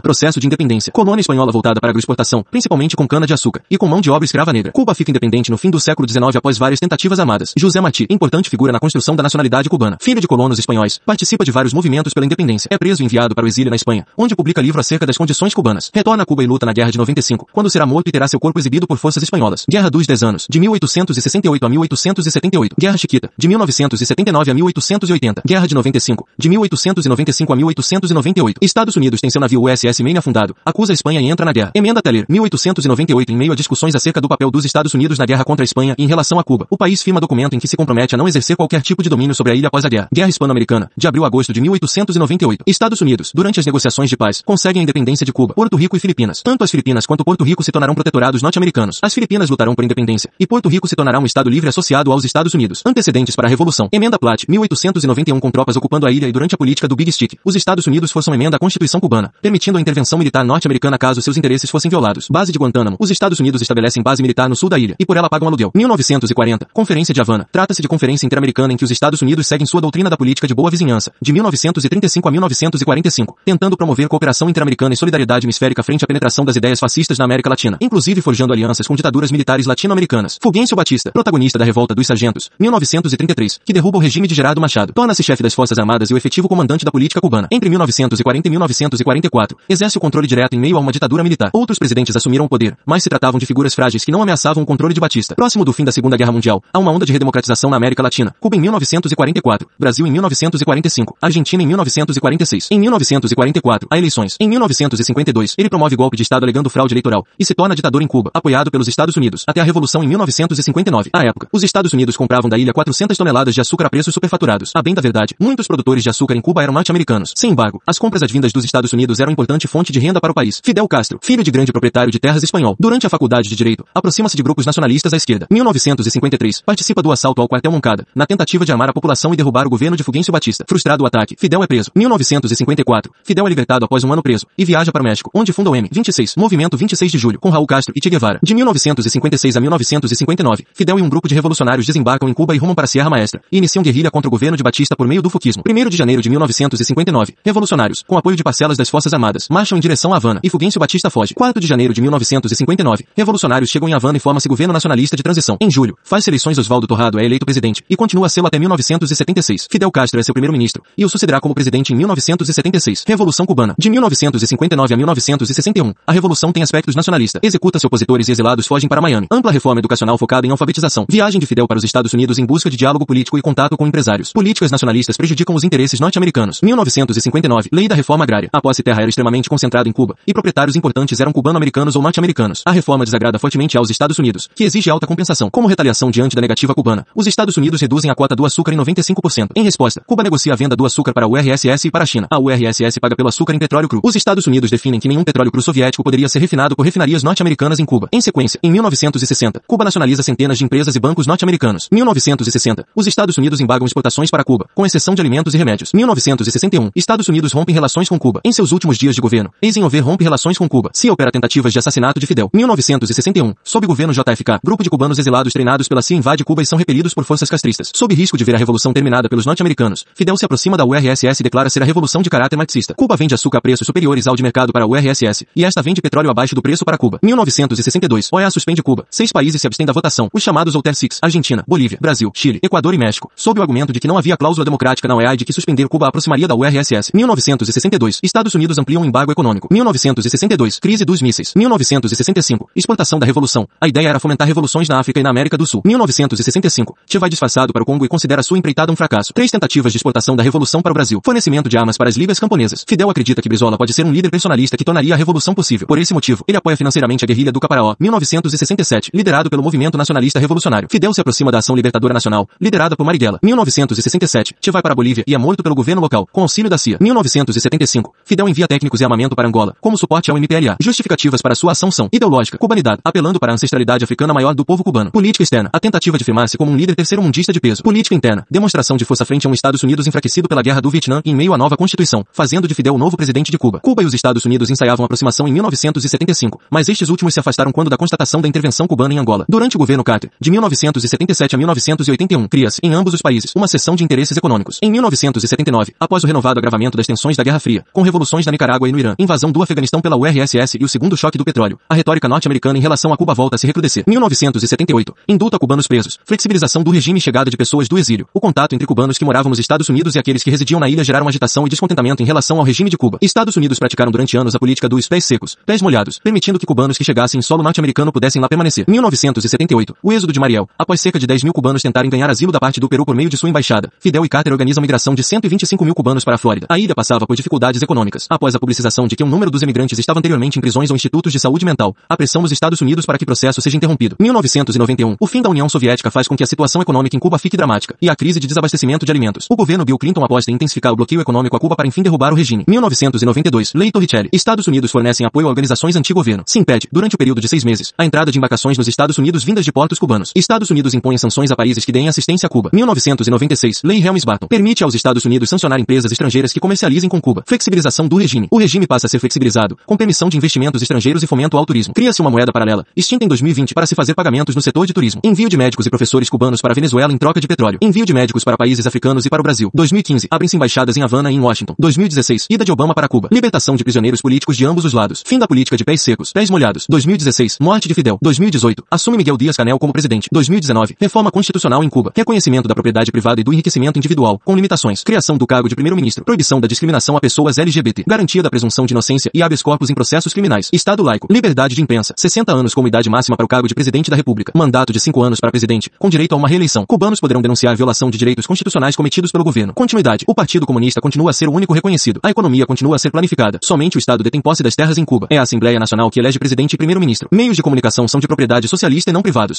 Processo de independência. Colônia espanhola voltada para a agroexportação, principalmente com cana-de-açúcar, e com mão de obra escrava negra. Cuba fica independente no fim do século XIX após várias tentativas armadas. José Martí, importante figura na construção da nacionalidade cubana. Filho de colonos espanhóis, participa de vários movimentos pela independência. É preso e enviado para o exílio na Espanha, onde publica livro acerca das condições cubanas. Retorna a Cuba e luta na Guerra de 95, quando será morto e terá seu corpo exibido por forças espanholas. Guerra dos Dez Anos, de 1868 a 1878. Guerra Chiquita, de 1979 a 1880. Guerra de 95, de 1895 a 1898. Estados Unidos tem seu navio USS Maine afundado, acusa a Espanha e entra na guerra. Emenda Teller, 1898 em meio a discussões acerca do papel dos Estados Unidos na guerra contra a Espanha e em relação a Cuba. O país firma documento em que se compromete a não exercer qualquer tipo de domínio sobre a ilha após a guerra. Guerra Hispano-Americana, de abril a agosto de 1898. Estados Unidos, durante as negociações de paz, conseguem a independência de Cuba, Porto Rico e Filipinas. Tanto as Filipinas quanto Porto Rico se tornarão protetorados norte-americanos. As Filipinas lutarão por independência, e Porto Rico se tornará um estado livre associado aos Estados Unidos. Antecedentes para a Revolução. Emenda Platt, 1891 com tropas ocupando a ilha e durante a política do Big Stick. Os Estados Unidos forçam emenda à Constituição cubana, permitindo a intervenção militar norte-americana caso seus interesses fossem violados. Base de Guantánamo. Os Estados Unidos estabelecem base militar no sul da ilha, e por ela pagam aluguel. 1940. Conferência de Havana. Trata-se de conferência interamericana em que os Estados Unidos seguem sua doutrina da política de boa vizinhança, de 1935 a 1945, tentando promover cooperação interamericana e solidariedade hemisférica frente à penetração das ideias fascistas na América Latina, inclusive forjando alianças com ditaduras militares latino-americanas. Fulgêncio Batista, protagonista da Revolta dos Sargentos, 1933, que derruba o regime de Gerardo Machado, torna-se chefe das Forças Armadas e o efetivo comandante da política cubana. Entre 1940 e 1944, exerce o controle direto em meio a uma ditadura militar. Outros presidentes assumiram o poder, mas se tratavam de figuras frágeis que não ameaçavam o controle de Batista. Próximo do fim da Segunda Guerra Mundial, há uma onda de redemocratização na América Latina. Cuba em 1944, Brasil em 1945, Argentina em 1946. Em 1944, há eleições. Em 1952, ele promove golpe de Estado alegando fraude eleitoral e se torna ditador em Cuba, apoiado pelos Estados Unidos, até a Revolução em 1959. À época, os Estados Unidos compravam da ilha 400 toneladas de açúcar a preços superfaturados. A bem da verdade, muitos produtores de açúcar em Cuba eram norte-americanos. Sem embargo, as compras advindas dos Estados Unidos eram importante fonte de renda para o país. Fidel Castro, filho de grande proprietário de terras espanhol, durante a faculdade de Direito, aproxima-se de grupos nacionalistas à esquerda. 1953, participa do assalto ao quartel Moncada, na tentativa de armar a população e derrubar o governo de Fulgêncio Batista. Frustrado o ataque, Fidel é preso. 1954, Fidel é libertado após um ano preso, e viaja para o México, onde funda o M26, Movimento 26 de Julho, com Raul Castro e Che Guevara. De 1956 a 1959, Fidel e um grupo de revolucionários desembarcam em Cuba e rumam para a Sierra Maestra, e iniciam guerrilha contra o governo de Batista por meio do fuquismo. 1 de janeiro de 1959, revolucionários, com apoio de parcelas das Forças Armadas, marcham em direção a Havana, e Fulgêncio Batista foge. 4 de janeiro de 1959, revolucionários chegam em Havana e formam-se governo nacionalista de transição. Em julho, faz eleições Oswaldo Torrado é eleito presidente, e continua a ser até 1976. Fidel Castro é seu primeiro-ministro, e o sucederá como presidente em 1976. Revolução Cubana. De 1959 a 1961, a revolução tem aspectos nacionalista. Executa-se opositores e exilados fogem para Miami. Ampla reforma educacional focada em alfabetização. Viagem de Fidel para os Estados Unidos em busca de diálogo político e contato com empresários. Políticas nacionalistas prejudicam os interesses norte-americanos. 1959, Lei da Reforma Agrária. A posse terra era extremamente concentrada em Cuba, e proprietários importantes eram cubano-americanos ou norte-americanos. A reforma desagrada fortemente aos Estados Unidos, que exige alta compensação. Como retaliação diante da negativa cubana, os Estados Unidos reduzem a cota do açúcar em 95%. Em resposta, Cuba negocia a venda do açúcar para a URSS e para a China. A URSS paga pelo açúcar em petróleo cru. Os Estados Unidos definem que nenhum petróleo cru soviético poderia ser refinado por refinarias norte-americanas em Cuba. Em sequência, em 1960, Cuba nacionaliza centenas de empresas e bancos norte-americanos. 1960, os Estados Unidos embargam exportações para Cuba, com exceção de alimentos e remédios. 1961, Estados Unidos rompem relações com Cuba. Em seus últimos dias de governo, Eisenhower rompe relações com Cuba. Se opera tentativas de assassinato de Fidel. 1961, sob governo JFK, grupo de cubanos exilados treinados pela CIA invade Cuba e são repelidos por forças castristas. Sob risco de ver a revolução terminada pelos norte-americanos, Fidel se aproxima da URSS e declara ser a revolução de caráter marxista. Cuba vende açúcar a preços superiores ao de mercado para a URSS, e esta vende petróleo abaixo do preço para Cuba. 1962, OEA suspende Cuba. Seis países se abstêm da votação, os chamados Alter Six, Argentina, Bolívia, Brasil, Chile, Equador e México, sob o argumento de que não havia cláusula democrática na OEA e de que suspender Cuba aproximaria da URSS. 1962, Estados Unidos ampliam o embargo econômico. 1962, crise dos mísseis. 1965, exportação da revolução. A ideia era fomentar revoluções na África e na América do Sul. 1965, Che vai disfarçado para o Congo e considera sua empreitada um fracasso. Três tentativas de exportação da revolução para o Brasil. Fornecimento de armas para as ligas camponesas. Fidel acredita que Brizola pode ser um líder personalista que tornaria a revolução possível. Por esse motivo, ele apoia financeiramente a guerrilha do Caparaó. 1967, liderado pelo movimento nacionalista revolucionário. Fidel se aproxima da ação libertadora nacional, liderada por Marighella. 1967, Che vai para a Bolívia e é morto pelo governo local, com auxílio da CIA. 1975, Fidel envia técnicos e armamento para Angola, como suporte ao MPLA. Justificativas para sua ação são ideológica, cubanidade, apelando para a ancestralidade africana maior do povo cubano. Política externa, a tentativa de firmar-se como um líder terceiro-mundista de peso. Política interna, demonstração de força frente a um Estados Unidos enfraquecido pela guerra do Vietnã e em meio à nova Constituição, fazendo de Fidel o novo presidente de Cuba. Cuba e os Estados Unidos ensaiavam aproximação em 1975, mas estes últimos se afastaram quando da constatação da intervenção cubana em Angola. Durante o governo Carter, de 1977 a 1981, cria-se, em ambos os países, uma seção de interesses econômicos. Em 1979, após o renovado agravamento das tensões da Guerra Fria, com revoluções na Nicarágua Nicarágua e no Irã, invasão do Afeganistão pela URSS e o segundo choque do petróleo. A retórica norte-americana em relação a Cuba volta a se recrudescer. 1978. Indulto a cubanos presos. Flexibilização do regime e chegada de pessoas do exílio. O contato entre cubanos que moravam nos Estados Unidos e aqueles que residiam na ilha geraram agitação e descontentamento em relação ao regime de Cuba. Estados Unidos praticaram durante anos a política dos pés secos, pés molhados, permitindo que cubanos que chegassem em solo norte-americano pudessem lá permanecer. 1978. O êxodo de Mariel. Após cerca de 10 mil cubanos tentarem ganhar asilo da parte do Peru por meio de sua embaixada, Fidel e Carter organizam migração de 125 mil cubanos para a Flórida. A ilha passava por dificuldades econômicas. Após a publicização de que um número dos emigrantes estava anteriormente em prisões ou institutos de saúde mental, a pressão dos Estados Unidos para que o processo seja interrompido. 1991. O fim da União Soviética faz com que a situação econômica em Cuba fique dramática e a crise de desabastecimento de alimentos. O governo Bill Clinton aposta em intensificar o bloqueio econômico a Cuba para enfim derrubar o regime. 1992. Lei Torricelli. Estados Unidos fornecem apoio a organizações anti-governo. Se impede, durante o período de seis meses, a entrada de embarcações nos Estados Unidos vindas de portos cubanos. Estados Unidos impõem sanções a países que deem assistência a Cuba. 1996. Lei Helms-Burton. Permite aos Estados Unidos sancionar empresas estrangeiras que comercializem com Cuba. Flexibilização do regime. O regime passa a ser flexibilizado, com permissão de investimentos estrangeiros e fomento ao turismo. Cria-se uma moeda paralela, extinta em 2020 para se fazer pagamentos no setor de turismo. Envio de médicos e professores cubanos para a Venezuela em troca de petróleo. Envio de médicos para países africanos e para o Brasil. 2015. Abrem-se embaixadas em Havana e em Washington. 2016. Ida de Obama para Cuba. Libertação de prisioneiros políticos de ambos os lados. Fim da política de pés secos, pés molhados. 2016. Morte de Fidel. 2018. Assume Miguel Dias-Canel como presidente. 2019. Reforma constitucional em Cuba. Reconhecimento da propriedade privada e do enriquecimento individual, com limitações. Criação do cargo de primeiro-ministro. Proibição da discriminação a pessoas LGBT. Garantia da presunção de inocência e habeas corpus em processos criminais. Estado laico. Liberdade de imprensa. 60 anos como idade máxima para o cargo de presidente da República. Mandato de 5 anos para presidente, com direito a uma reeleição. Cubanos poderão denunciar violação de direitos constitucionais cometidos pelo governo. Continuidade. O Partido Comunista continua a ser o único reconhecido. A economia continua a ser planificada. Somente o Estado detém posse das terras em Cuba. É a Assembleia Nacional que elege presidente e primeiro-ministro. Meios de comunicação são de propriedade socialista e não privados.